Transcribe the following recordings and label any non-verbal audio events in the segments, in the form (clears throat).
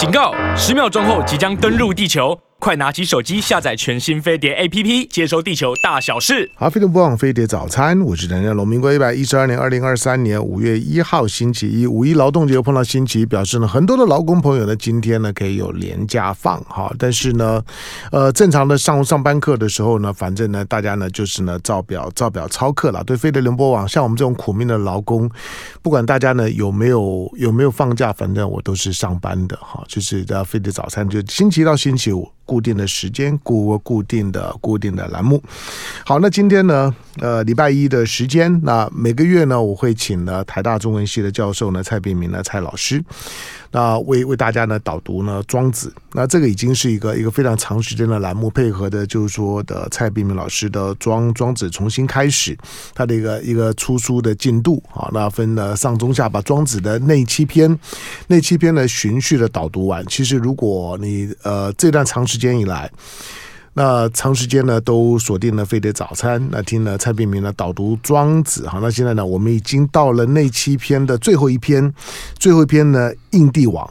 警告！十秒钟后即将登陆地球。快拿起手机下载全新飞碟 APP，接收地球大小事。好，飞碟播网飞碟早餐，我是梁家龙。民国一百一十二年二零二三年五月一号星期一，五一劳动节又碰到星期一，表示呢，很多的劳工朋友呢，今天呢可以有连假放哈。但是呢，呃，正常的上上班课的时候呢，反正呢，大家呢就是呢照表照表操课了。对飞碟联播网，像我们这种苦命的劳工，不管大家呢有没有有没有放假，反正我都是上班的哈。就是在飞碟早餐，就星期一到星期五。固定的时间，固固定的固定的栏目。好，那今天呢，呃，礼拜一的时间，那每个月呢，我会请呢台大中文系的教授呢蔡炳明呢蔡老师。那为为大家呢导读呢《庄子》，那这个已经是一个一个非常长时间的栏目，配合的就是说的蔡碧明老师的庄《庄子》重新开始，他的一个一个出书的进度啊，那分了上中下，把《庄子》的内七篇内七篇呢循序的导读完。其实如果你呃这段长时间以来。那长时间呢都锁定了飞碟早餐，那听了蔡炳明呢导读庄子，好，那现在呢我们已经到了那七篇的最后一篇，最后一篇呢印帝王，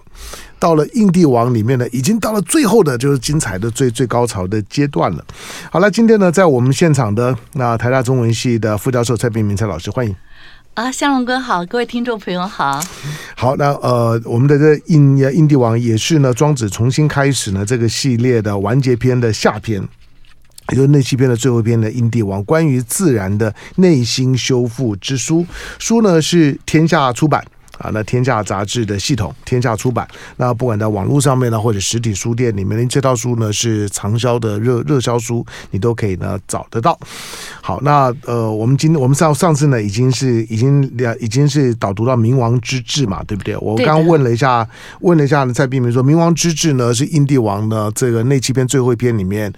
到了印帝王里面呢已经到了最后的就是精彩的最最高潮的阶段了。好了，今天呢在我们现场的那台大中文系的副教授蔡炳明蔡老师，欢迎。啊，向龙哥好，各位听众朋友好。好，那呃，我们的这应应帝王也是呢，庄子重新开始呢这个系列的完结篇的下篇，也就是那期篇的最后一篇的印帝王，关于自然的内心修复之书，书呢是天下出版。啊，那天下杂志的系统，天下出版。那不管在网络上面呢，或者实体书店里面，这套书呢是畅销的热热销书，你都可以呢找得到。好，那呃，我们今天我们上上次呢已经是已经两已经是导读到冥王之治嘛，对不对？我刚刚问了一下，问了一下呢，蔡碧明说，冥王之治呢是印帝王呢这个那七篇最后一篇里面。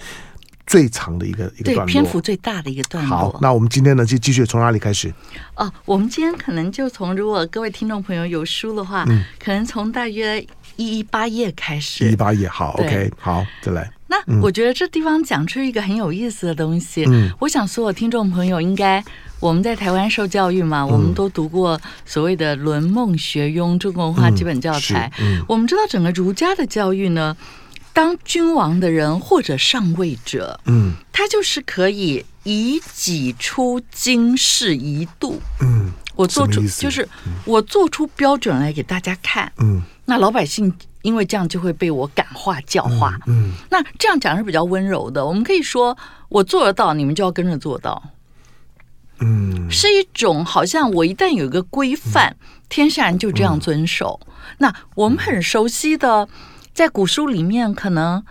最长的一个一个段落，篇幅最大的一个段落。好，那我们今天呢就继续从哪里开始？哦，我们今天可能就从如果各位听众朋友有书的话，嗯，可能从大约一一八页开始。一一八页，好，OK，好，再来。那我觉得这地方讲出一个很有意思的东西。嗯，我想所有听众朋友应该我们在台湾受教育嘛，嗯，我们都读过所谓的《论孟学庸》中国文化基本教材。嗯，嗯，我们知道整个儒家的教育呢。当君王的人或者上位者，嗯，他就是可以以己出经世一度，嗯，我做出就是我做出标准来给大家看，嗯，那老百姓因为这样就会被我感化教化，嗯，那这样讲是比较温柔的。我们可以说我做得到，你们就要跟着做到，嗯，是一种好像我一旦有一个规范，天下人就这样遵守。那我们很熟悉的。在古书里面，可能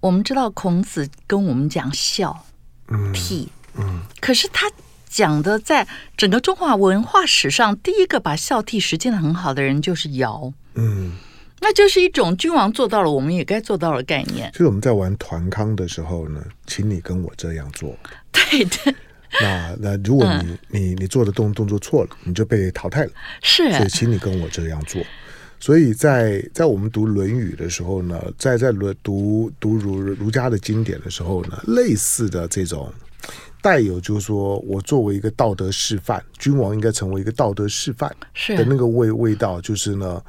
我们知道孔子跟我们讲孝、悌，嗯，可是他讲的，在整个中华文化史上，第一个把孝悌实践的很好的人就是尧，嗯，那就是一种君王做到了，我们也该做到的概念。所以我们在玩团康的时候呢，请你跟我这样做，对对。那那如果你你你做的动动作错了，你就被淘汰了，是，所以请你跟我这样做。所以在在我们读《论语》的时候呢，在在论读读儒儒家的经典的时候呢，类似的这种带有就是说我作为一个道德示范，君王应该成为一个道德示范的那个味味道，就是呢。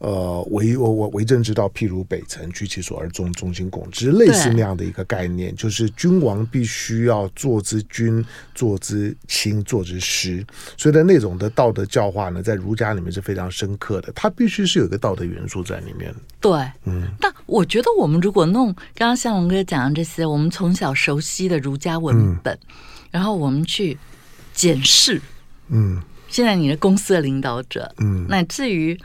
呃，为我我为政之道，譬如北辰，居其所而终，众星拱之，类似那样的一个概念，就是君王必须要做之君，做之亲，做之师。所以的那种的道德教化呢，在儒家里面是非常深刻的，它必须是有一个道德元素在里面。对，嗯。但我觉得我们如果弄刚刚向龙哥讲的这些，我们从小熟悉的儒家文本，嗯、然后我们去检视，嗯，现在你的公司的领导者，嗯，乃至于。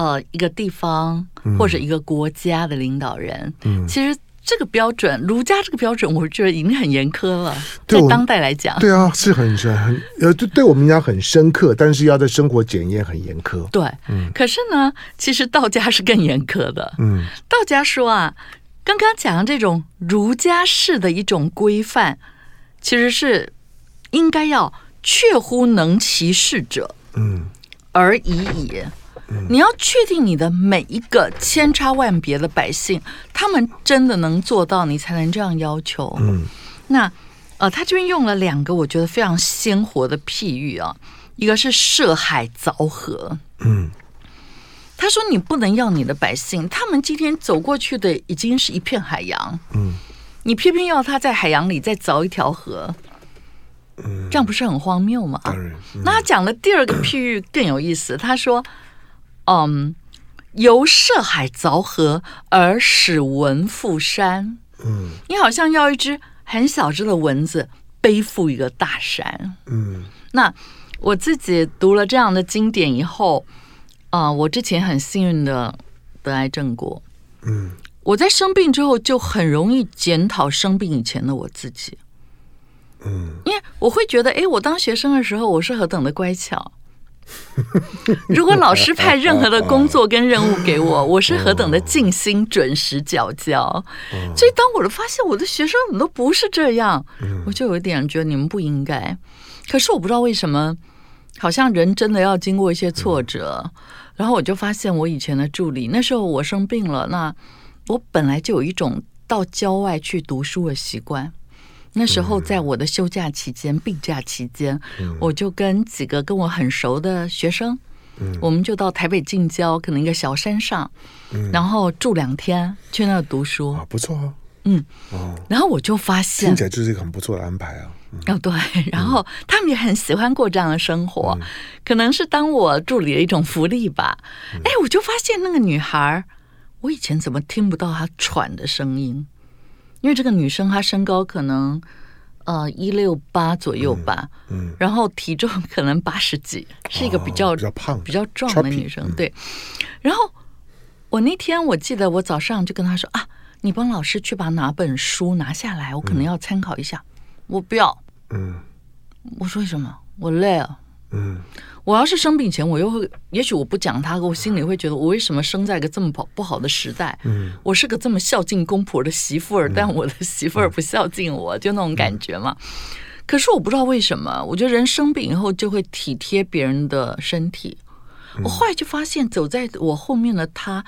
呃，一个地方或者一个国家的领导人，嗯，其实这个标准，儒家这个标准，我觉得已经很严苛了。在当代来讲，对啊，是很很呃，对，对我们讲很深刻，但是要在生活检验很严苛。对，嗯。可是呢，其实道家是更严苛的。嗯，道家说啊，刚刚讲的这种儒家式的一种规范，其实是应该要确乎能其事者，嗯，而已矣。你要确定你的每一个千差万别的百姓，他们真的能做到，你才能这样要求。嗯，那呃，他这边用了两个我觉得非常鲜活的譬喻啊，一个是涉海凿河。嗯，他说：“你不能要你的百姓，他们今天走过去的已经是一片海洋，嗯，你偏偏要他在海洋里再凿一条河，嗯，这样不是很荒谬吗？那他讲的第二个譬喻更有意思，他说：‘嗯，由涉海凿河而使蚊覆山。’嗯，你好像要一只很小只的蚊子背负一个大山。嗯，那我自己读了这样的经典以后。”啊、呃，我之前很幸运的得癌症过，嗯，我在生病之后就很容易检讨生病以前的我自己，嗯，因为我会觉得，哎，我当学生的时候我是何等的乖巧，(laughs) 如果老师派任何的工作跟任务给我，(laughs) 我是何等的尽心准时缴交，所以当我的发现我的学生怎么都不是这样，我就有一点觉得你们不应该，可是我不知道为什么。好像人真的要经过一些挫折，嗯、然后我就发现我以前的助理，那时候我生病了，那我本来就有一种到郊外去读书的习惯。那时候在我的休假期间、嗯、病假期间，嗯、我就跟几个跟我很熟的学生，嗯、我们就到台北近郊，可能一个小山上，嗯、然后住两天，去那儿读书。啊，不错啊，嗯，哦，然后我就发现，听起来就是一个很不错的安排啊。哦，对，然后他们也很喜欢过这样的生活，嗯、可能是当我助理的一种福利吧。嗯、哎，我就发现那个女孩，我以前怎么听不到她喘的声音？因为这个女生她身高可能呃一六八左右吧，嗯，嗯。然后体重可能八十几，是一个比较、哦、比较胖、比较壮的女生。对，然后我那天我记得我早上就跟她说啊，你帮老师去把哪本书拿下来，我可能要参考一下。嗯我不要，嗯，我说为什么？我累了，嗯，我要是生病前，我又会，也许我不讲他，我心里会觉得，我为什么生在一个这么不不好的时代？嗯，我是个这么孝敬公婆的媳妇儿，嗯、但我的媳妇儿不孝敬我，嗯、就那种感觉嘛。可是我不知道为什么，我觉得人生病以后就会体贴别人的身体。我后来就发现，走在我后面的他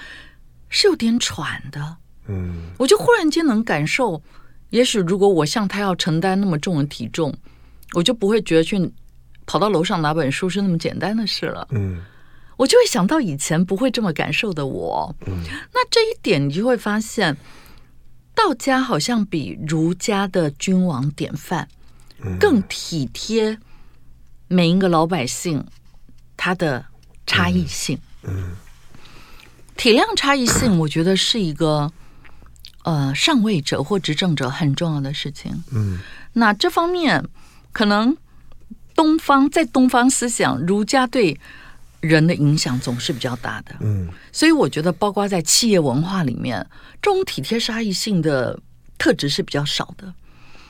是有点喘的，嗯，我就忽然间能感受。也许如果我像他要承担那么重的体重，我就不会觉得去跑到楼上拿本书是那么简单的事了。嗯，我就会想到以前不会这么感受的我。嗯，那这一点你就会发现，道家好像比儒家的君王典范更体贴每一个老百姓他的差异性。嗯，体谅差异性，我觉得是一个。呃，上位者或执政者很重要的事情。嗯，那这方面可能东方在东方思想，儒家对人的影响总是比较大的。嗯，所以我觉得，包括在企业文化里面，这种体贴差异性的特质是比较少的。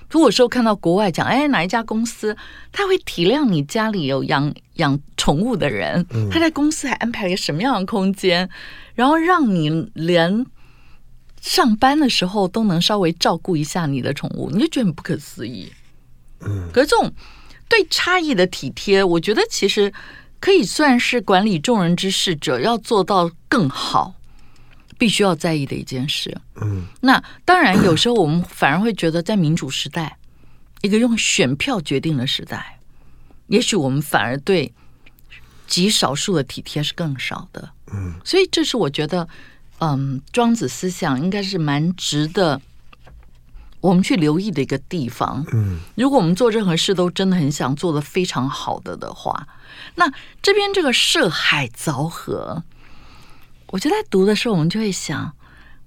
如果说看到国外讲，哎，哪一家公司他会体谅你家里有养养宠物的人，嗯，他在公司还安排了一个什么样的空间，然后让你连。上班的时候都能稍微照顾一下你的宠物，你就觉得很不可思议。嗯，可是这种对差异的体贴，我觉得其实可以算是管理众人之事者要做到更好，必须要在意的一件事。嗯，那当然，有时候我们反而会觉得，在民主时代，一个用选票决定的时代，也许我们反而对极少数的体贴是更少的。嗯，所以这是我觉得。嗯，庄子思想应该是蛮值得我们去留意的一个地方。嗯，如果我们做任何事都真的很想做的非常好的的话，那这边这个涉海凿河，我就在读的时候，我们就会想，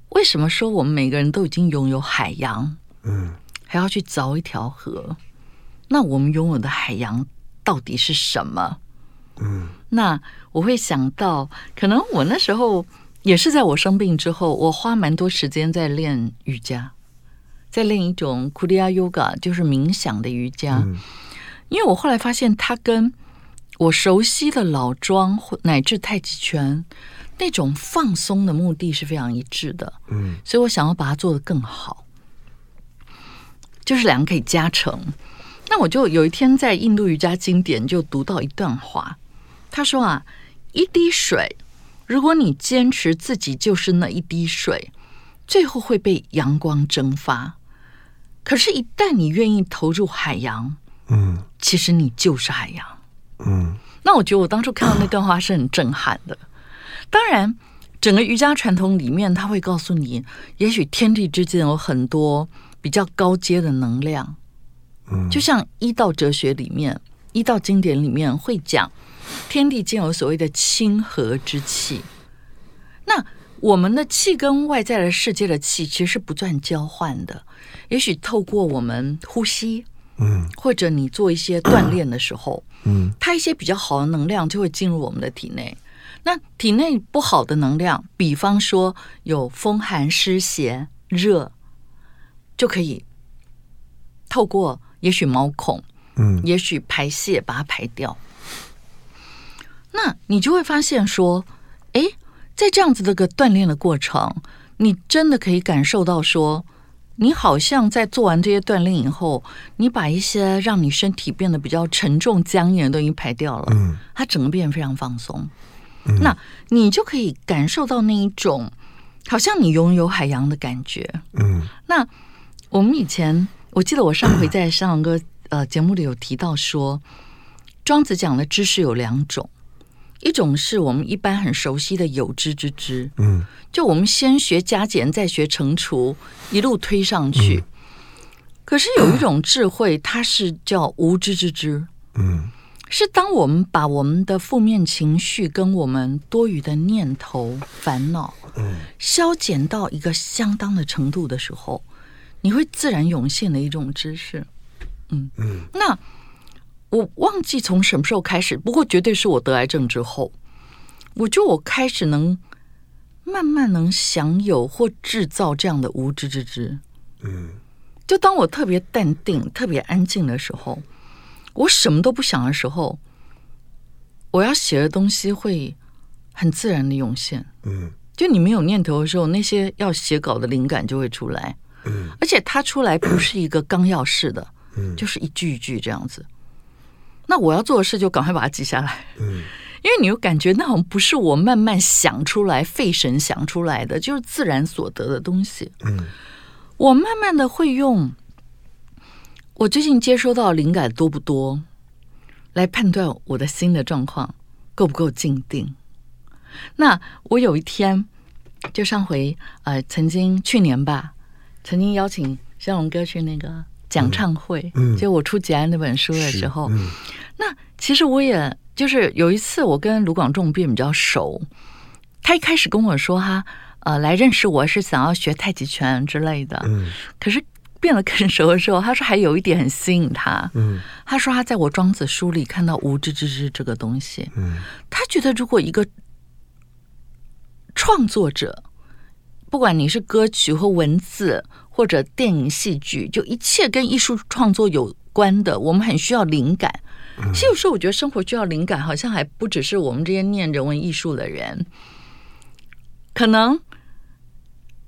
为什么说我们每个人都已经拥有海洋，嗯，还要去凿一条河？那我们拥有的海洋到底是什么？嗯，那我会想到，可能我那时候。也是在我生病之后，我花蛮多时间在练瑜伽，在练一种 Kriya Yoga，就是冥想的瑜伽。嗯、因为我后来发现，它跟我熟悉的老庄乃至太极拳那种放松的目的是非常一致的。嗯，所以我想要把它做得更好，就是两个可以加成。那我就有一天在印度瑜伽经典就读到一段话，他说啊，一滴水。如果你坚持自己就是那一滴水，最后会被阳光蒸发。可是，一旦你愿意投入海洋，嗯，其实你就是海洋，嗯。那我觉得我当初看到那段话是很震撼的。当然，整个瑜伽传统里面，他会告诉你，也许天地之间有很多比较高阶的能量。嗯，就像医道哲学里面，医道经典里面会讲，天地间有所谓的亲和之气。那我们的气跟外在的世界的气其实是不断交换的。也许透过我们呼吸，嗯，或者你做一些锻炼的时候，嗯，它一些比较好的能量就会进入我们的体内。那体内不好的能量，比方说有风寒湿邪热，就可以透过。也许毛孔，嗯，也许排泄把它排掉，那你就会发现说，哎，在这样子的个锻炼的过程，你真的可以感受到说，你好像在做完这些锻炼以后，你把一些让你身体变得比较沉重僵硬的东西排掉了，嗯，它整个变得非常放松，嗯，那你就可以感受到那一种好像你拥有海洋的感觉，嗯，那我们以前。我记得我上回在上个呃节目里有提到说，庄子讲的知识有两种，一种是我们一般很熟悉的有知之知，嗯，就我们先学加减，再学乘除，一路推上去。可是有一种智慧，它是叫无知之知，嗯，是当我们把我们的负面情绪跟我们多余的念头、烦恼，嗯，消减到一个相当的程度的时候。你会自然涌现的一种知识，嗯嗯。那我忘记从什么时候开始，不过绝对是我得癌症之后，我就我开始能慢慢能享有或制造这样的无知之知，嗯。就当我特别淡定、特别安静的时候，我什么都不想的时候，我要写的东西会很自然的涌现，嗯。就你没有念头的时候，那些要写稿的灵感就会出来。嗯而且它出来不是一个纲要式的，嗯就是一句一句这样子。那我要做的事就赶快把它记下来，因为你又感觉那好像不是我慢慢想出来、费神想出来的，就是自然所得的东西。我慢慢的会用我最近接收到灵感多不多，来判断我的心的状况够不够静定。那我有一天就上回呃，曾经去年吧。曾经邀请湘龙哥去那个讲唱会，嗯，就我出《结案》那本书的时候，嗯，那其实我也就是有一次我跟卢广仲并比较熟，他一开始跟我说哈呃来认识我是想要学太极拳之类的，嗯，可是变得更熟的时候，他说还有一点很吸引他，嗯，他说他在我庄子书里看到无知之知这个东西，嗯，他觉得如果一个创作者。不管你是歌曲或文字，或者电影、戏剧，就一切跟艺术创作有关的，我们很需要灵感。其实有时候我觉得生活需要灵感，好像还不只是我们这些念人文艺术的人，可能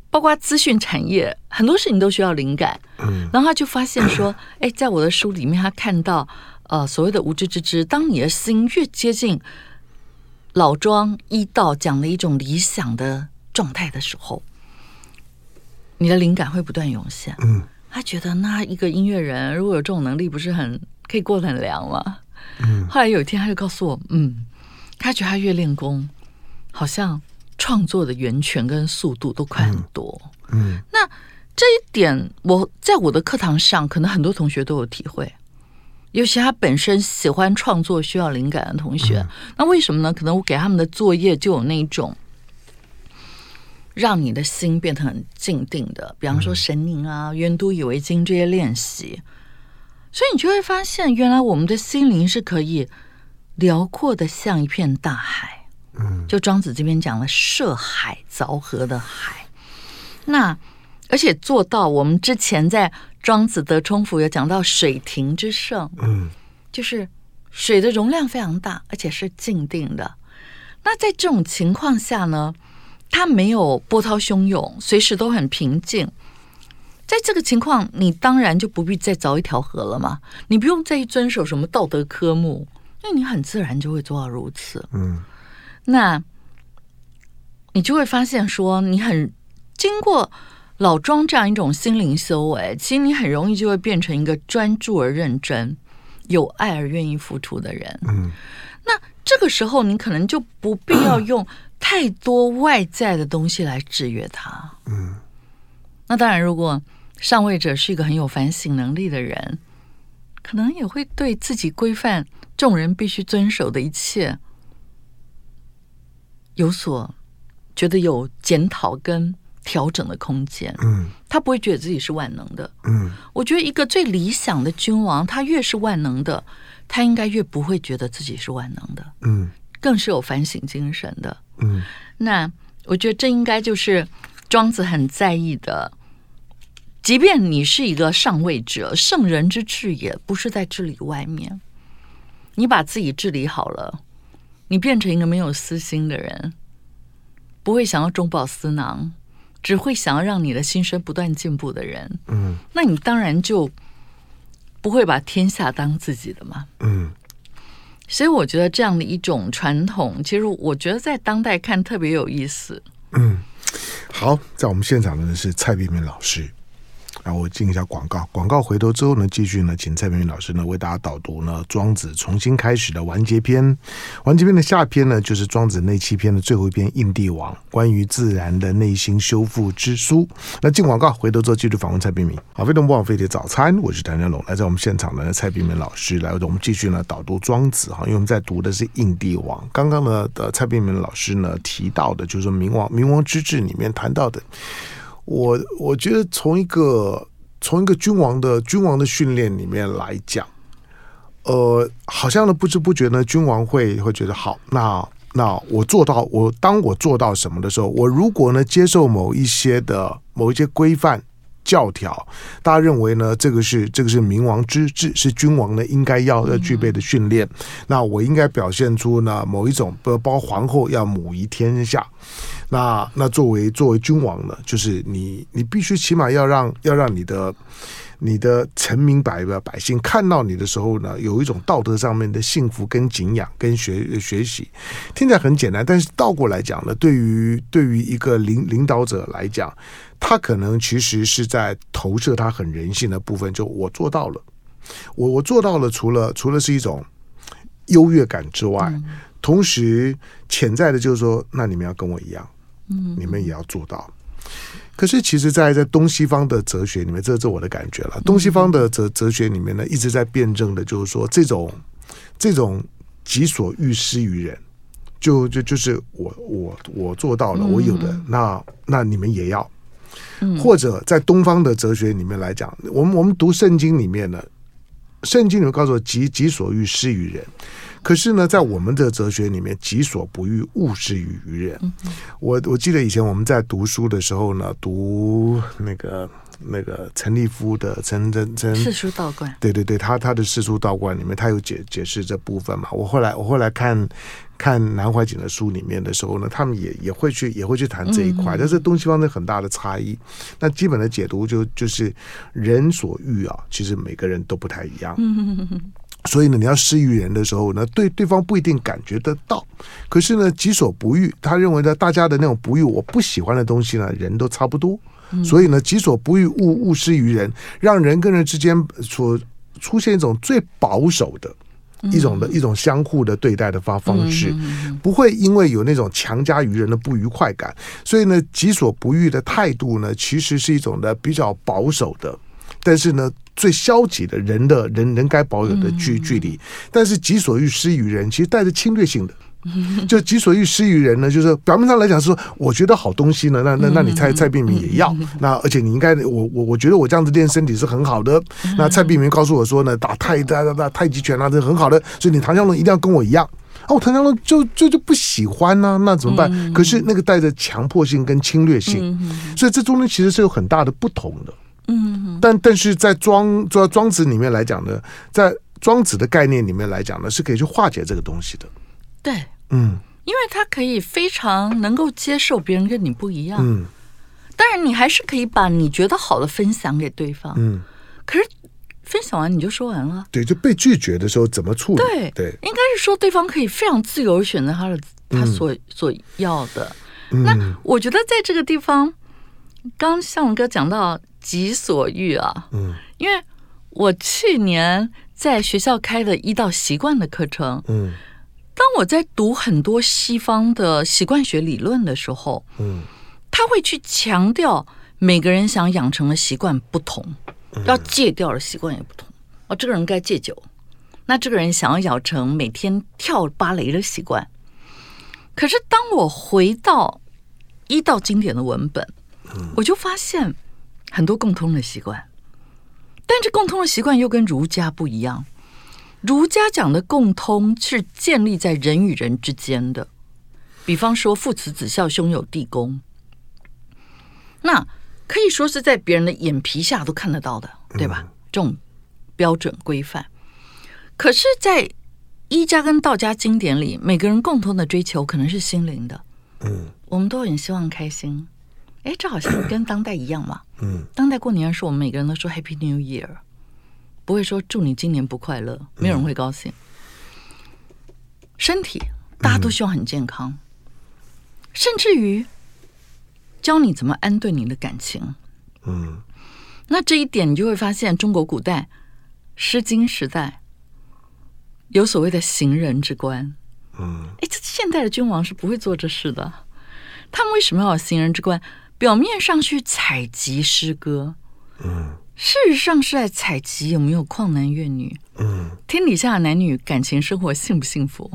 包括资讯产业，很多事情都需要灵感。嗯然后他就发现说：“ (clears throat) 哎，在我的书里面，他看到呃所谓的无知之知，当你的心越接近老庄医道讲的一种理想的状态的时候。”你的灵感会不断涌现。嗯，他觉得那一个音乐人如果有这种能力，不是很可以过得很凉吗？嗯，后来有一天他就告诉我，嗯，他觉得他越练功，好像创作的源泉跟速度都快很多。嗯，嗯，那这一点我在我的课堂上，可能很多同学都有体会，尤其他本身喜欢创作、需要灵感的同学。嗯，那为什么呢？可能我给他们的作业就有那一种。让你的心变得很静定的，比方说神宁啊、圆都以为经这些练习，所以你就会发现，原来我们的心灵是可以辽阔的像一片大海。嗯，就庄子这边讲了涉海凿河的海，那而且做到我们之前在庄子德充府有讲到水亭之盛，嗯，就是水的容量非常大，而且是静定的。那在这种情况下呢？它没有波涛汹涌，随时都很平静。在这个情况，你当然就不必再凿一条河了嘛。你不用再遵守什么道德科目，因为你很自然就会做到如此。嗯，那你就会发现说，你很经过老庄这样一种心灵修为，其实你很容易就会变成一个专注而认真、有爱而愿意付出的人。嗯，那这个时候你可能就不必要用。太多外在的东西来制约他。嗯，那当然，如果上位者是一个很有反省能力的人，可能也会对自己规范众人必须遵守的一切有所觉得有检讨跟调整的空间。嗯，他不会觉得自己是万能的。嗯，我觉得一个最理想的君王，他越是万能的，他应该越不会觉得自己是万能的。嗯，更是有反省精神的。嗯，那我觉得这应该就是庄子很在意的。即便你是一个上位者，圣人之治也不是在治理外面。你把自己治理好了，你变成一个没有私心的人，不会想要中饱私囊，只会想要让你的心声不断进步的人。嗯，那你当然就不会把天下当自己的嘛。嗯。所以我觉得这样的一种传统，其实我觉得在当代看特别有意思。嗯，好，在我们现场的是蔡碧明老师。然后我进一下广告，广告回头之后呢，继续呢，请蔡璧名老师呢为大家导读呢《庄子》重新开始的完结篇。完结篇的下篇呢，就是《庄子》内七篇的最后一篇《应帝王》，关于自然的内心修复之书。那进广告回头之后，继续访问蔡璧名。好，非常不枉费的早餐，我是谭家龙，来在我们现场的蔡璧名老师来，我们继续呢导读《庄子》哈，因为我们在读的是《应帝王》。刚刚呢的蔡璧名老师呢提到的，就是说冥王冥王之治里面谈到的。我我觉得从一个从一个君王的君王的训练里面来讲，呃，好像呢不知不觉呢，君王会会觉得好，那那我做到，我当我做到什么的时候，我如果呢接受某一些的某一些规范教条，大家认为呢这个是这个是冥王之治，是君王呢应该要要具备的训练，那我应该表现出呢某一种，包括皇后要母仪天下。那那作为作为君王呢，就是你你必须起码要让要让你的你的臣民百百姓看到你的时候呢，有一种道德上面的幸福跟敬仰跟学学习，听起来很简单，但是倒过来讲呢，对于对于一个领领导者来讲，他可能其实是在投射他很人性的部分，就我做到了，我我做到了，除了除了是一种优越感之外，同时潜在的就是说，那你们要跟我一样。嗯，你们也要做到。可是，其实，在在东西方的哲学里面，这是我的感觉了。东西方的哲哲学里面呢，一直在辩证的，就是说，这种这种己所欲施于人，就就就是我我我做到了，我有的，那那你们也要。或者在东方的哲学里面来讲，我们我们读圣经里面呢，圣经里面告诉我，己己所欲施于人。可是呢，在我们的哲学里面，己所不欲，勿施于于人。嗯、我我记得以前我们在读书的时候呢，读那个那个陈立夫的陈陈陈四书道观，对对对，他他的四书道观里面，他有解解释这部分嘛。我后来我后来看看南怀瑾的书里面的时候呢，他们也也会去也会去谈这一块，但是东西方的很大的差异。那基本的解读就就是人所欲啊，其实每个人都不太一样。嗯所以呢，你要施于人的时候呢，对对方不一定感觉得到。可是呢，己所不欲，他认为呢，大家的那种不欲，我不喜欢的东西呢，人都差不多。所以呢，己所不欲，勿勿施于人，让人跟人之间所出现一种最保守的一种的一种相互的对待的方方式，不会因为有那种强加于人的不愉快感。所以呢，己所不欲的态度呢，其实是一种的比较保守的。但是呢，最消极的人的人人该保有的距距离，但是己所欲施于人，其实带着侵略性的。(laughs) 就己所欲施于人呢，就是表面上来讲是说，我觉得好东西呢，那那那你蔡蔡璧名也要，那而且你应该，我我我觉得我这样子练身体是很好的。那蔡璧名告诉我说呢，打太打打打太极拳啊，这很好的，所以你唐湘龙一定要跟我一样。哦，唐湘龙就就就不喜欢呢、啊，那怎么办？可是那个带着强迫性跟侵略性，所以这中间其实是有很大的不同的。嗯，但但是在庄庄庄子里面来讲呢，在庄子的概念里面来讲呢，是可以去化解这个东西的。对，嗯，因为他可以非常能够接受别人跟你不一样。嗯，当然你还是可以把你觉得好的分享给对方。嗯，可是分享完你就说完了。对，就被拒绝的时候怎么处理？对对，应该是说对方可以非常自由选择他的他所所要的。嗯，那我觉得在这个地方，刚刚向荣哥讲到。己所欲啊，嗯，因为我去年在学校开的一道习惯的课程，嗯，当我在读很多西方的习惯学理论的时候，嗯，他会去强调每个人想养成的习惯不同，要戒掉的习惯也不同。哦，这个人该戒酒，那这个人想要养成每天跳芭蕾的习惯。可是当我回到一道经典的文本，我就发现很多共通的习惯，但这共通的习惯又跟儒家不一样。儒家讲的共通是建立在人与人之间的，比方说父慈子孝、兄友弟恭，那可以说是在别人的眼皮下都看得到的，对吧？这种标准规范。可是，在医家跟道家经典里，每个人共同的追求可能是心灵的。嗯，我们都很希望开心。哎，这好像 (coughs) 跟当代一样嘛。嗯，当代过年的时候，我们每个人都说 Happy New Year。不会说祝你今年不快乐，没有人会高兴。身体大家都希望很健康，甚至于教你怎么安顿你的感情。嗯，那这一点你就会发现，中国古代《诗经》时代有所谓的行人之观。嗯，哎，这现代的君王是不会做这事的。他们为什么要有行人之观？表面上去采集诗歌。嗯。事实上是在采集有没有旷男怨女，嗯，天底下的男女感情生活幸不幸福？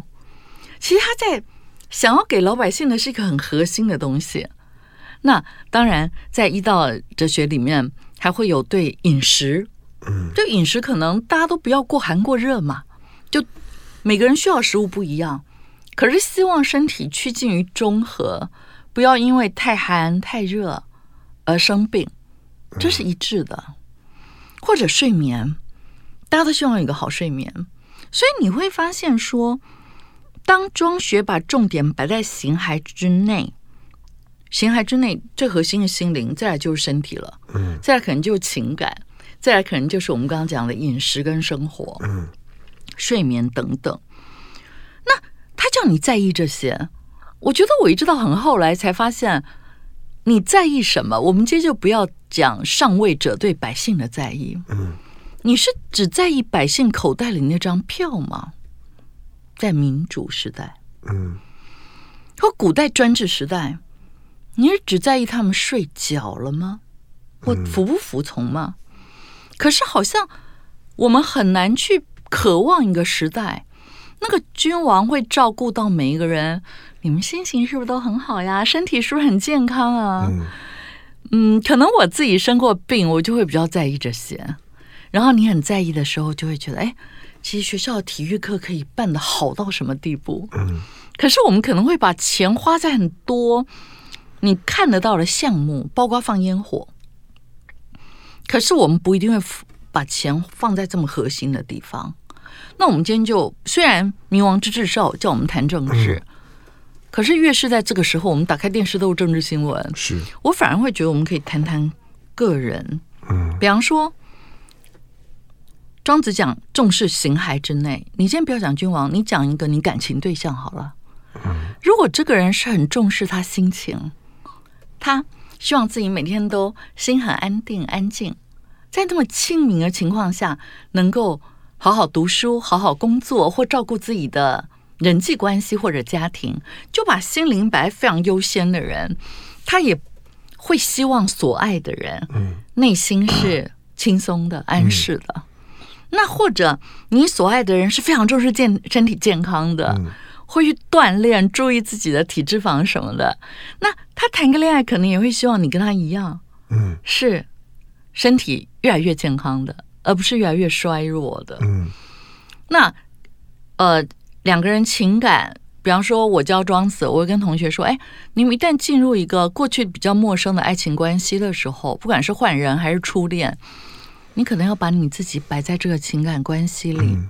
其实他在想要给老百姓的是一个很核心的东西。那当然，在医道哲学里面还会有对饮食，嗯，就饮食可能大家都不要过寒过热嘛，就每个人需要食物不一样，可是希望身体趋近于中和，不要因为太寒太热而生病，这是一致的。或者睡眠，大家都希望有一个好睡眠，所以你会发现说，当庄学把重点摆在形骸之内，形骸之内最核心的心灵，再来就是身体了，嗯，再来可能就是情感，再来可能就是我们刚刚讲的饮食跟生活，嗯，睡眠等等。那他叫你在意这些，我觉得我一直到很后来才发现。你在意什么？我们今天就不要讲上位者对百姓的在意。嗯，你是只在意百姓口袋里那张票吗？在民主时代，嗯，和古代专制时代，你是只在意他们睡觉了吗？或服不服从吗？可是好像我们很难去渴望一个时代，那个君王会照顾到每一个人。你们心情是不是都很好呀？身体是不是很健康啊？嗯，嗯，可能我自己生过病，我就会比较在意这些。然后你很在意的时候，就会觉得，哎，其实学校的体育课可以办的好到什么地步？嗯。可是我们可能会把钱花在很多你看得到的项目，包括放烟火。可是我们不一定会把钱放在这么核心的地方。那我们今天就虽然冥王之至少叫我们谈政治。嗯可是越是在这个时候，我们打开电视都是政治新闻。是我反而会觉得我们可以谈谈个人。嗯，比方说，庄子讲重视形骸之内。你先不要讲君王，你讲一个你感情对象好了。嗯，如果这个人是很重视他心情，他希望自己每天都心很安定安静，在这么清明的情况下，能够好好读书、好好工作或照顾自己的。人际关系或者家庭，就把心灵摆非常优先的人，他也会希望所爱的人，嗯，内心是轻松的、安适的。嗯、那或者你所爱的人是非常重视健身体健康的，嗯、会去锻炼、注意自己的体脂肪什么的。那他谈个恋爱，可能也会希望你跟他一样，嗯，是身体越来越健康的，而不是越来越衰弱的。嗯，那呃。两个人情感，比方说，我教庄子，我会跟同学说：“哎，你们一旦进入一个过去比较陌生的爱情关系的时候，不管是换人还是初恋，你可能要把你自己摆在这个情感关系里，嗯、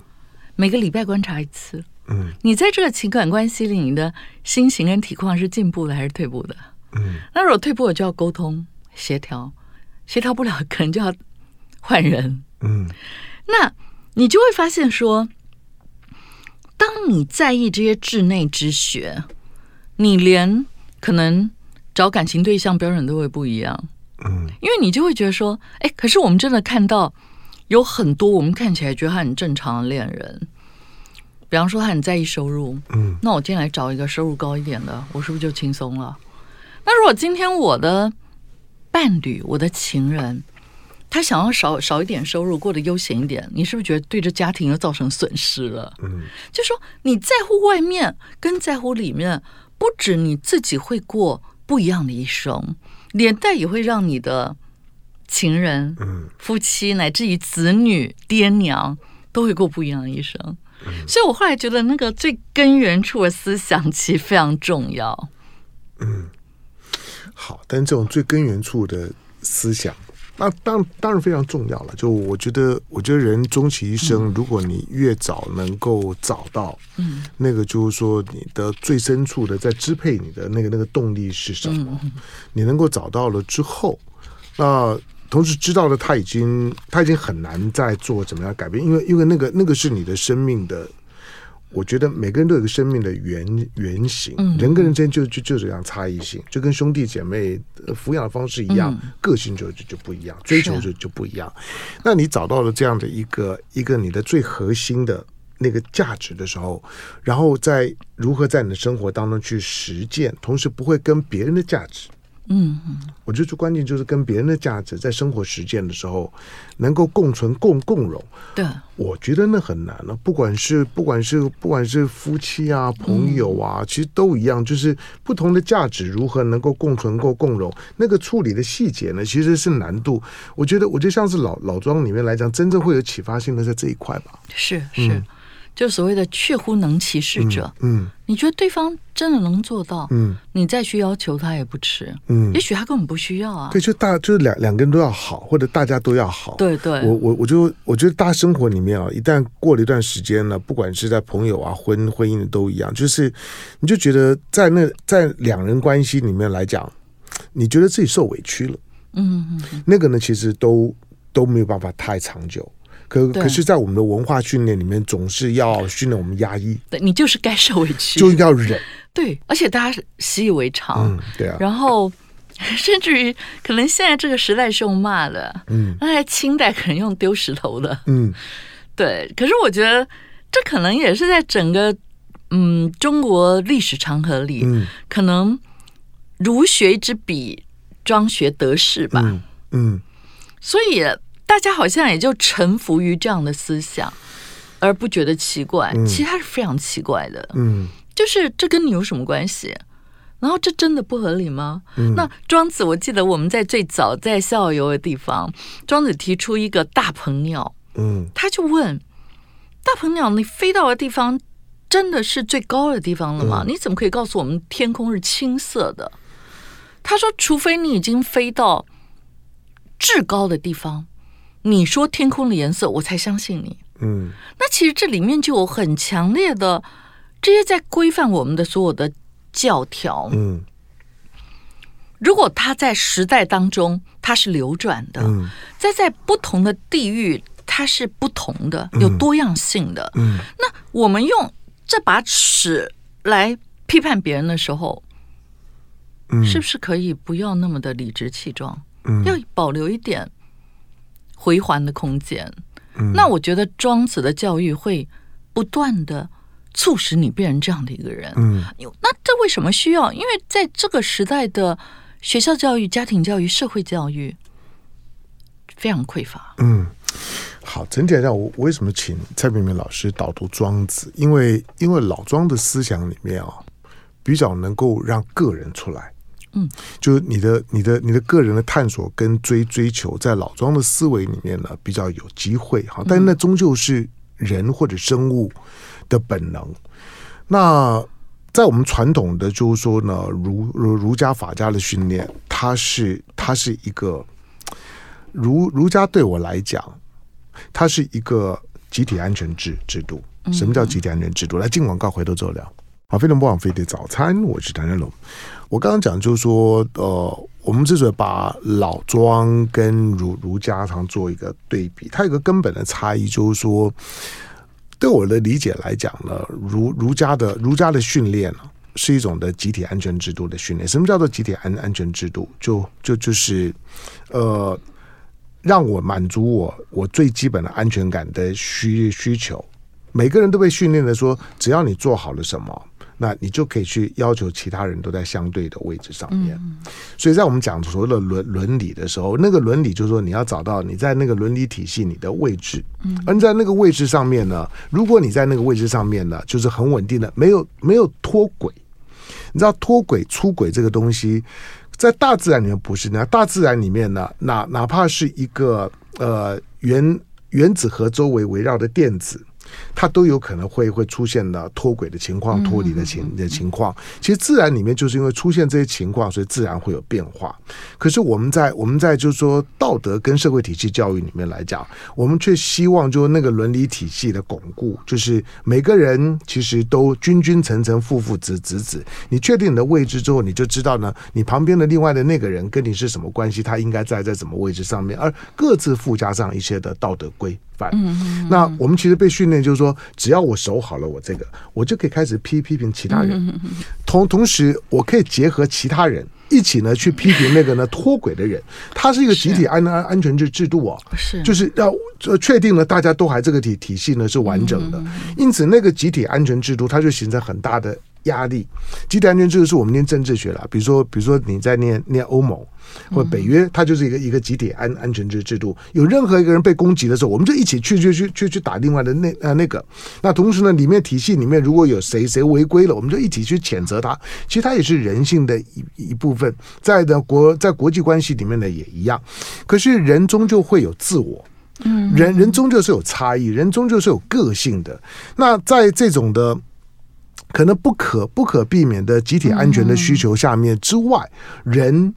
每个礼拜观察一次。嗯，你在这个情感关系里，你的心情跟体况是进步的还是退步的？嗯，那如果退步我，就要沟通协调，协调不了，可能就要换人。嗯，那你就会发现说。当你在意这些稚内之学，你连可能找感情对象标准都会不一样。嗯，因为你就会觉得说，哎，可是我们真的看到有很多我们看起来觉得他很正常的恋人，比方说他很在意收入，嗯，那我今天来找一个收入高一点的，我是不是就轻松了？那如果今天我的伴侣、我的情人，他想要少少一点收入，过得悠闲一点，你是不是觉得对这家庭又造成损失了？嗯，就说你在乎外面跟在乎里面，不止你自己会过不一样的一生，连带也会让你的情人、嗯、夫妻乃至于子女、爹娘都会过不一样的一生。嗯、所以我后来觉得，那个最根源处的思想其实非常重要。嗯，好，但这种最根源处的思想。那当当然非常重要了。就我觉得，我觉得人终其一生，如果你越早能够找到，嗯，那个就是说你的最深处的在支配你的那个那个动力是什么，你能够找到了之后，那同时知道了他已经他已经很难再做怎么样改变，因为因为那个那个是你的生命的。我觉得每个人都有个生命的原原型，人跟人之间就就就这样差异性，就跟兄弟姐妹抚养的方式一样，个性就就就不一样，追求就就不一样。那你找到了这样的一个一个你的最核心的那个价值的时候，然后在如何在你的生活当中去实践，同时不会跟别人的价值。嗯嗯，我觉得最关键就是跟别人的价值在生活实践的时候，能够共存共共荣。对，我觉得那很难了。不管是不管是不管是夫妻啊、朋友啊，嗯、其实都一样，就是不同的价值如何能够共存共共荣，那个处理的细节呢，其实是难度。我觉得，我觉得像是老老庄里面来讲，真正会有启发性的在这一块吧。是是。是就所谓的“确乎能其事者”，嗯，你觉得对方真的能做到？嗯，你再去要求他也不迟，嗯，也许他根本不需要啊。对，就大就是两两个人都要好，或者大家都要好。对对，我我我就我觉得大家生活里面啊，一旦过了一段时间了，不管是在朋友啊、婚婚姻的都一样，就是你就觉得在那在两人关系里面来讲，你觉得自己受委屈了，嗯嗯，嗯那个呢，其实都都没有办法太长久。可可是，在我们的文化训练里面，总是要训练我们压抑。对，你就是该受委屈，就要忍。(laughs) 对，而且大家习以为常。嗯，对啊。然后，(laughs) 甚至于可能现在这个时代是用骂的，嗯，那在清代可能用丢石头的，嗯，(laughs) 对。可是我觉得，这可能也是在整个嗯中国历史长河里，嗯，可能儒学之笔，庄学得势吧，嗯，嗯，所以。大家好像也就臣服于这样的思想，而不觉得奇怪。嗯、其实它是非常奇怪的。嗯，就是这跟你有什么关系？然后这真的不合理吗？嗯、那庄子，我记得我们在最早在校游的地方，庄子提出一个大鹏鸟。嗯，他就问大鹏鸟：“你飞到的地方真的是最高的地方了吗？嗯、你怎么可以告诉我们天空是青色的？”他说：“除非你已经飞到至高的地方。”你说天空的颜色，我才相信你。嗯，那其实这里面就有很强烈的这些在规范我们的所有的教条。嗯，如果它在时代当中它是流转的，嗯，在在不同的地域它是不同的，有多样性的。嗯，那我们用这把尺来批判别人的时候，嗯，是不是可以不要那么的理直气壮？嗯，要保留一点。回环的空间，嗯、那我觉得庄子的教育会不断的促使你变成这样的一个人。嗯，那这为什么需要？因为在这个时代的学校教育、家庭教育、社会教育非常匮乏。嗯，好，整体来讲，我我为什么请蔡明明老师导读庄子？因为因为老庄的思想里面啊，比较能够让个人出来。嗯，就是你的、你的、你的个人的探索跟追追求，在老庄的思维里面呢，比较有机会哈。但是那终究是人或者生物的本能。那在我们传统的，就是说呢，儒儒儒家、法家的训练，它是它是一个儒儒家对我来讲，它是一个集体安全制制度。什么叫集体安全制度？来进广告，回头之后聊。好，非常不枉费的早餐，我是谭振龙。我刚刚讲就是说，呃，我们之所以把老庄跟儒儒家常做一个对比，它有个根本的差异，就是说，对我的理解来讲呢，儒儒家的儒家的训练呢，是一种的集体安全制度的训练。什么叫做集体安安全制度？就就就是，呃，让我满足我我最基本的安全感的需需求。每个人都被训练的说，只要你做好了什么。那你就可以去要求其他人都在相对的位置上面，嗯、所以在我们讲所谓的伦伦理的时候，那个伦理就是说你要找到你在那个伦理体系你的位置，嗯，而在那个位置上面呢，如果你在那个位置上面呢，就是很稳定的，没有没有脱轨，你知道脱轨出轨这个东西，在大自然里面不是那样大自然里面呢，哪哪怕是一个呃原原子核周围围绕的电子。它都有可能会会出现的脱轨的情况、脱离的情的情况。其实自然里面就是因为出现这些情况，所以自然会有变化。可是我们在我们在就是说道德跟社会体系教育里面来讲，我们却希望就是那个伦理体系的巩固，就是每个人其实都君君臣臣、父父子子子。你确定你的位置之后，你就知道呢，你旁边的另外的那个人跟你是什么关系，他应该在在什么位置上面，而各自附加上一些的道德规。嗯，那我们其实被训练，就是说，只要我守好了我这个，我就可以开始批批评其他人。同同时，我可以结合其他人一起呢去批评那个呢脱轨的人。它是一个集体安安安全制制度哦，是，就是要确定了大家都还这个体体系呢是完整的。因此，那个集体安全制度它就形成很大的压力。集体安全制度是我们念政治学了，比如说，比如说你在念念欧盟。或北约，它就是一个一个集体安安全制制度。有任何一个人被攻击的时候，我们就一起去去去去去打另外的那呃那个。那同时呢，里面体系里面如果有谁谁违规了，我们就一起去谴责他。其实它也是人性的一一部分，在的国在国际关系里面呢也一样。可是人终究会有自我，嗯，人人终究是有差异，人终究是有个性的。那在这种的可能不可不可避免的集体安全的需求下面之外，人。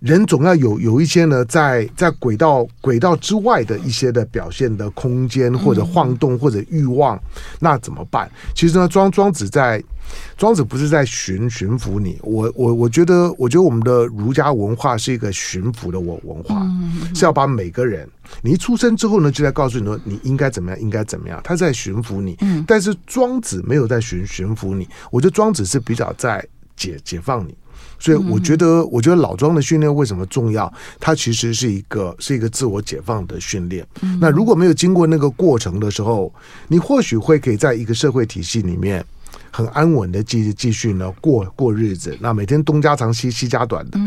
人总要有有一些呢，在在轨道轨道之外的一些的表现的空间，或者晃动，或者欲望，那怎么办？其实呢，庄庄子在庄子不是在驯驯服你，我我我觉得，我觉得我们的儒家文化是一个驯服的我文化，是要把每个人，你一出生之后呢，就在告诉你说你应该怎么样，应该怎么样，他在驯服你。但是庄子没有在驯驯服你，我觉得庄子是比较在解解放你。所以我觉得，我觉得老庄的训练为什么重要？它其实是一个是一个自我解放的训练。那如果没有经过那个过程的时候，你或许会可以在一个社会体系里面很安稳的继继续呢过过日子。那每天东家长西西家短的，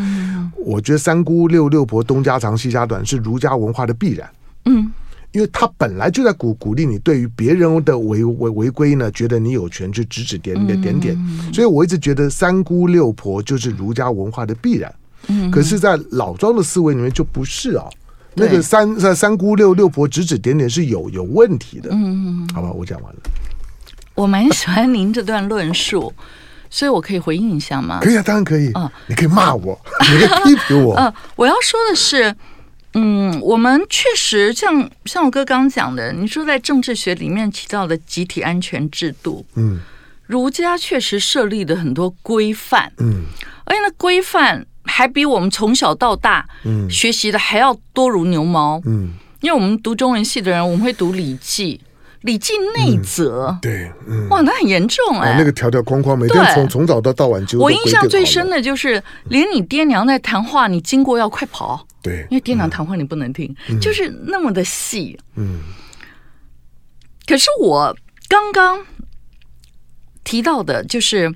我觉得三姑六六婆东家长西家短是儒家文化的必然。嗯。因为他本来就在鼓鼓励你，对于别人的违违违规呢，觉得你有权去指指点点点点，所以我一直觉得三姑六婆就是儒家文化的必然。可是，在老庄的思维里面就不是啊，那个三三三姑六六婆指指点点是有有问题的。嗯，好吧，我讲完了。我蛮喜欢您这段论述，所以我可以回应一下吗？可以啊，当然可以。嗯，你可以骂我，(laughs) 你可以批评我。嗯，我要说的是。嗯，我们确实像像我哥刚刚讲的，你说在政治学里面提到的集体安全制度，嗯，儒家确实设立的很多规范，嗯，而且那规范还比我们从小到大嗯学习的还要多如牛毛，嗯，因为我们读中文系的人，我们会读《礼记》，《礼记》内则，对，嗯，哇，那很严重哎，那个条条框框，每天从从早到到晚就。我印象最深的就是，连你爹娘在谈话，你经过要快跑。对，因为电脑谈话你不能听，嗯、就是那么的细。嗯，可是我刚刚提到的，就是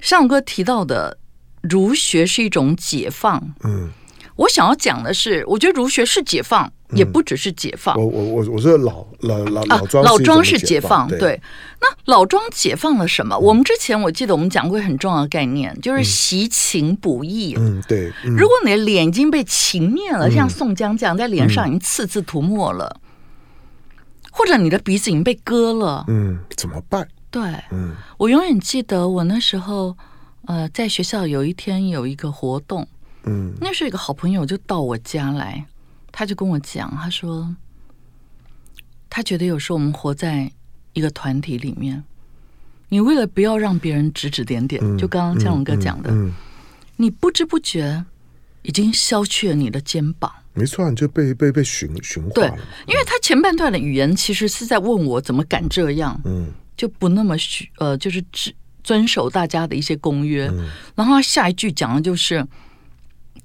尚哥提到的，儒学是一种解放。嗯，我想要讲的是，我觉得儒学是解放。也不只是解放，我我我我说老老老老庄老庄是解放，对。那老庄解放了什么？我们之前我记得我们讲过很重要的概念，就是习情补义。嗯，对。如果你的脸已经被情灭了，像宋江这样在脸上已经刺字涂抹了，或者你的鼻子已经被割了，嗯，怎么办？对，嗯，我永远记得我那时候，呃，在学校有一天有一个活动，嗯，那是一个好朋友就到我家来。他就跟我讲，他说，他觉得有时候我们活在一个团体里面，你为了不要让别人指指点点，嗯、就刚刚江龙哥讲的，嗯嗯嗯、你不知不觉已经削去了你的肩膀。没错，你就被被被驯驯化。对，因为他前半段的语言其实是在问我怎么敢这样，嗯，就不那么呃，就是遵遵守大家的一些公约。嗯、然后他下一句讲的就是。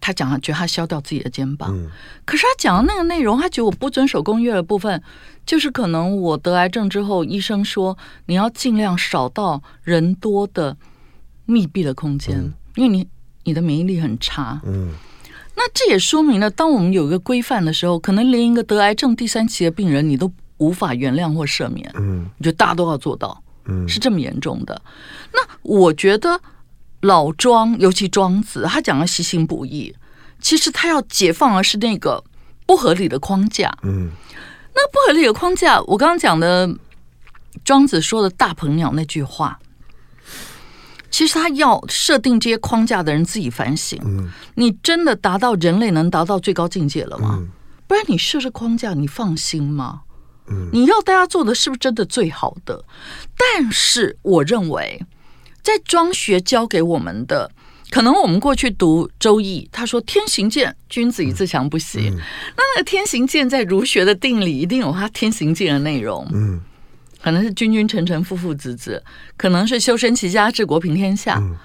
他讲他觉得他削掉自己的肩膀，嗯、可是他讲的那个内容，他觉得我不遵守公约的部分，就是可能我得癌症之后，医生说你要尽量少到人多的密闭的空间，嗯、因为你你的免疫力很差。嗯，那这也说明了，当我们有一个规范的时候，可能连一个得癌症第三期的病人，你都无法原谅或赦免。嗯，我觉得大家都要做到。嗯，是这么严重的。那我觉得。老庄，尤其庄子，他讲的习行不义，其实他要解放的是那个不合理的框架。嗯，那不合理的框架，我刚刚讲的庄子说的大鹏鸟那句话，其实他要设定这些框架的人自己反省。嗯，你真的达到人类能达到最高境界了吗？嗯，不然你设置框架，你放心吗？嗯，你要大家做的是不是真的最好的？但是我认为。在庄学教给我们的，可能我们过去读《周易》，他说“天行健，君子以自强不息”。那那个“天行健”在儒学的定理一定有它“天行健”的内容。嗯，可能是君君臣臣，父父子子，可能是修身齐家治国平天下。嗯、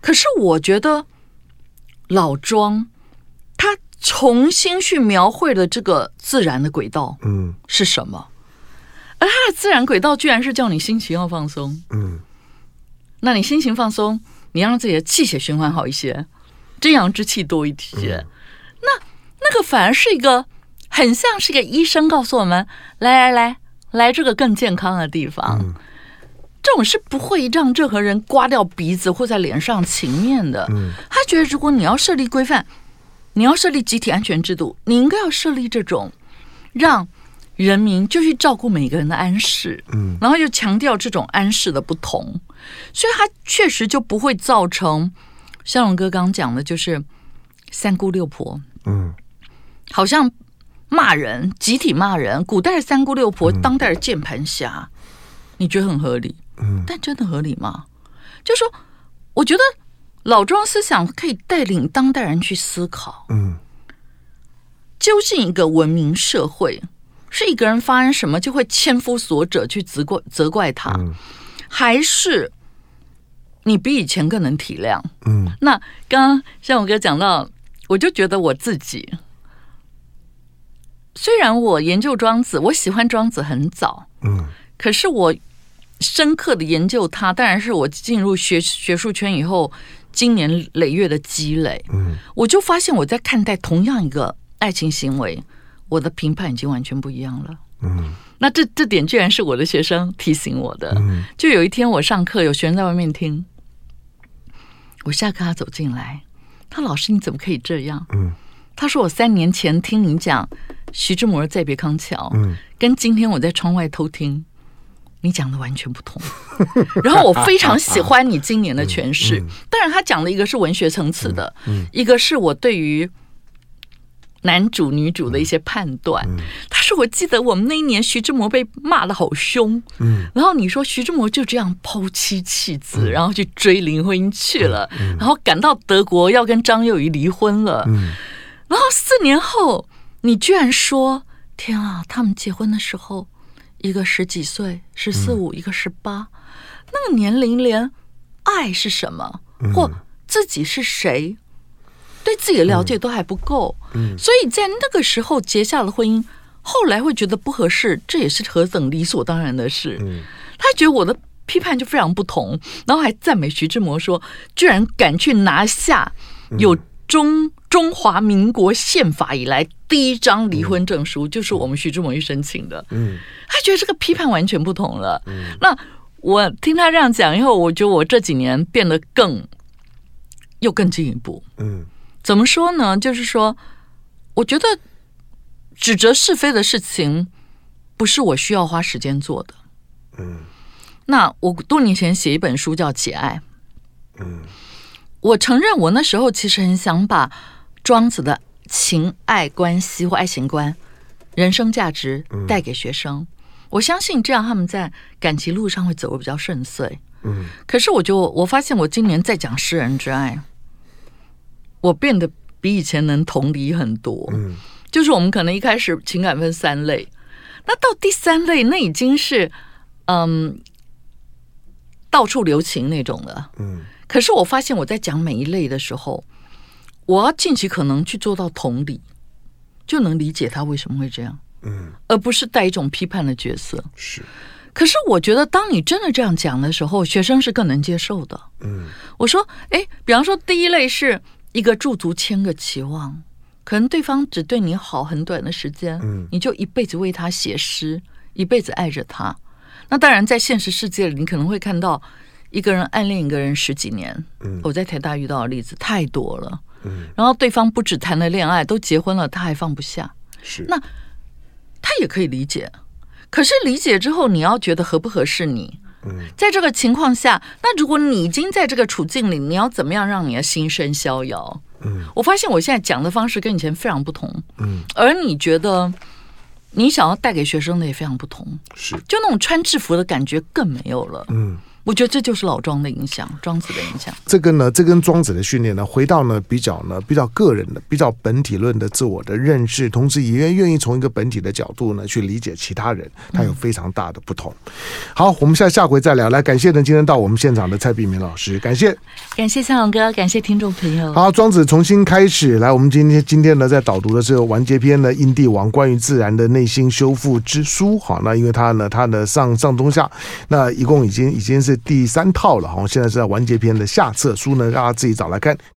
可是我觉得老庄他重新去描绘了这个自然的轨道，嗯，是什么？而他的自然轨道居然是叫你心情要放松，嗯。那你心情放松，你让自己的气血循环好一些，真阳之气多一些。嗯、那那个反而是一个很像是一个医生告诉我们：来来来来，这个更健康的地方。嗯、这种是不会让任何人刮掉鼻子或在脸上情面的。嗯、他觉得，如果你要设立规范，你要设立集体安全制度，你应该要设立这种让。人民就去照顾每个人的安适，嗯，然后又强调这种安适的不同，所以他确实就不会造成向荣哥刚刚讲的，就是三姑六婆，嗯，好像骂人，集体骂人。古代的三姑六婆，当代的键盘侠，你觉得很合理？嗯，但真的合理吗？就说，我觉得老庄思想可以带领当代人去思考，嗯，究竟一个文明社会。是一个人发生什么就会千夫所指去责怪责怪他，嗯、还是你比以前更能体谅？嗯，那刚刚像我哥讲到，我就觉得我自己，虽然我研究庄子，我喜欢庄子很早，嗯，可是我深刻的研究他，当然是我进入学学术圈以后，经年累月的积累，嗯，我就发现我在看待同样一个爱情行为。我的评判已经完全不一样了。嗯，那这这点居然是我的学生提醒我的。嗯，就有一天我上课，有学生在外面听，我下课他走进来，他老师你怎么可以这样？嗯，他说我三年前听你讲徐志摩的《再别康桥》，嗯，跟今天我在窗外偷听你讲的完全不同。然后我非常喜欢你今年的诠释。(laughs) 嗯嗯、当然，他讲的一个是文学层次的，一个是我对于。男主女主的一些判断，他说：“我记得我们那一年徐志摩被骂的好凶，嗯，然后你说徐志摩就这样抛妻弃子，嗯、然后去追林徽因去了，然后赶到德国要跟张幼仪离婚了，嗯，然后四年后你居然说天啊，他们结婚的时候一个十几岁，十四五，一个十八，那个年龄连爱是什么，嗯、或自己是谁？”对自己的了解都还不够，嗯，所以在那个时候结下了婚姻，后来会觉得不合适，这也是何等理所当然的事。嗯，他觉得我的批判就非常不同，然后还赞美徐志摩说，居然敢去拿下有中中华民国宪法以来第一张离婚证书，就是我们徐志摩去申请的。嗯，他觉得这个批判完全不同了。嗯，那我听他这样讲以后，我觉得我这几年变得更又更进一步。嗯。怎么说呢？就是说，我觉得指责是非的事情不是我需要花时间做的。嗯，那我多年前写一本书叫《节爱》。嗯，我承认我那时候其实很想把庄子的情爱关系或爱情观、人生价值带给学生。我相信这样他们在感情路上会走得比较顺遂。嗯，可是我就我发现，我今年在讲诗人之爱。我变得比以前能同理很多，嗯，就是我们可能一开始情感分三类，那到第三类那已经是嗯到处留情那种了，嗯。可是我发现我在讲每一类的时候，我要尽其可能去做到同理，就能理解他为什么会这样，嗯，而不是带一种批判的角色。是，可是我觉得，当你真的这样讲的时候，学生是更能接受的。嗯，我说，哎，比方说，第一类是一个驻足千个期望，可能对方只对你好很短的时间，嗯，你就一辈子为他写诗，一辈子爱着他。那当然，在现实世界里，你可能会看到一个人暗恋一个人十几年。嗯，我在台大遇到的例子太多了。嗯，然后对方不止谈了恋爱，都结婚了，他还放不下。是，那他也可以理解。可是理解之后，你要觉得合不合适你？嗯，在这个情况下，那如果你已经在这个处境里，你要怎么样让你的心生逍遥？嗯，我发现我现在讲的方式跟以前非常不同。嗯，而你觉得？你想要带给学生的也非常不同，是就那种穿制服的感觉更没有了。嗯。我觉得这就是老庄的影响，庄子的影响。这个呢，这跟庄子的训练呢，回到呢比较呢比较个人的、比较本体论的自我的认识，同时也愿意从一个本体的角度呢去理解其他人，他有非常大的不同。嗯、好，我们下下回再聊。来，感谢呢今天到我们现场的蔡碧明老师，感谢，感谢向勇哥，感谢听众朋友。好，庄子重新开始。来，我们今天今天呢在导读的是完结篇的《印帝王关于自然的内心修复之书》。好，那因为他呢，他呢上上中下，那一共已经已经是第三套。了，我现在是在完结篇的下册书呢，让大家自己找来看。